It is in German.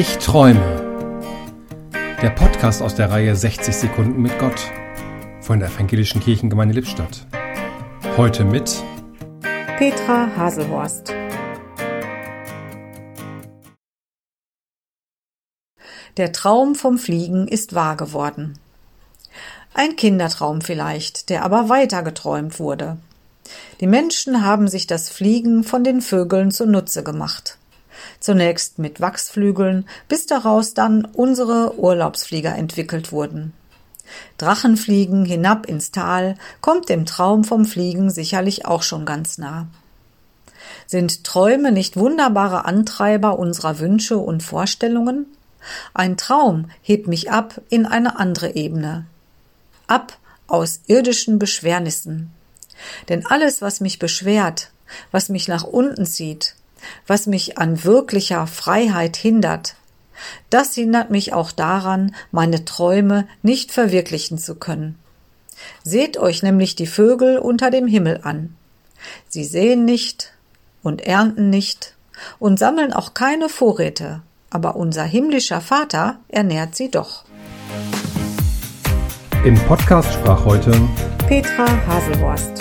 Ich träume. Der Podcast aus der Reihe 60 Sekunden mit Gott von der Evangelischen Kirchengemeinde Lippstadt. Heute mit Petra Haselhorst. Der Traum vom Fliegen ist wahr geworden. Ein Kindertraum vielleicht, der aber weiter geträumt wurde. Die Menschen haben sich das Fliegen von den Vögeln zunutze gemacht. Zunächst mit Wachsflügeln, bis daraus dann unsere Urlaubsflieger entwickelt wurden. Drachenfliegen hinab ins Tal kommt dem Traum vom Fliegen sicherlich auch schon ganz nah. Sind Träume nicht wunderbare Antreiber unserer Wünsche und Vorstellungen? Ein Traum hebt mich ab in eine andere Ebene. Ab aus irdischen Beschwernissen. Denn alles, was mich beschwert, was mich nach unten zieht, was mich an wirklicher Freiheit hindert, das hindert mich auch daran, meine Träume nicht verwirklichen zu können. Seht euch nämlich die Vögel unter dem Himmel an. Sie sehen nicht und ernten nicht und sammeln auch keine Vorräte, aber unser himmlischer Vater ernährt sie doch. Im Podcast sprach heute Petra Haselhorst.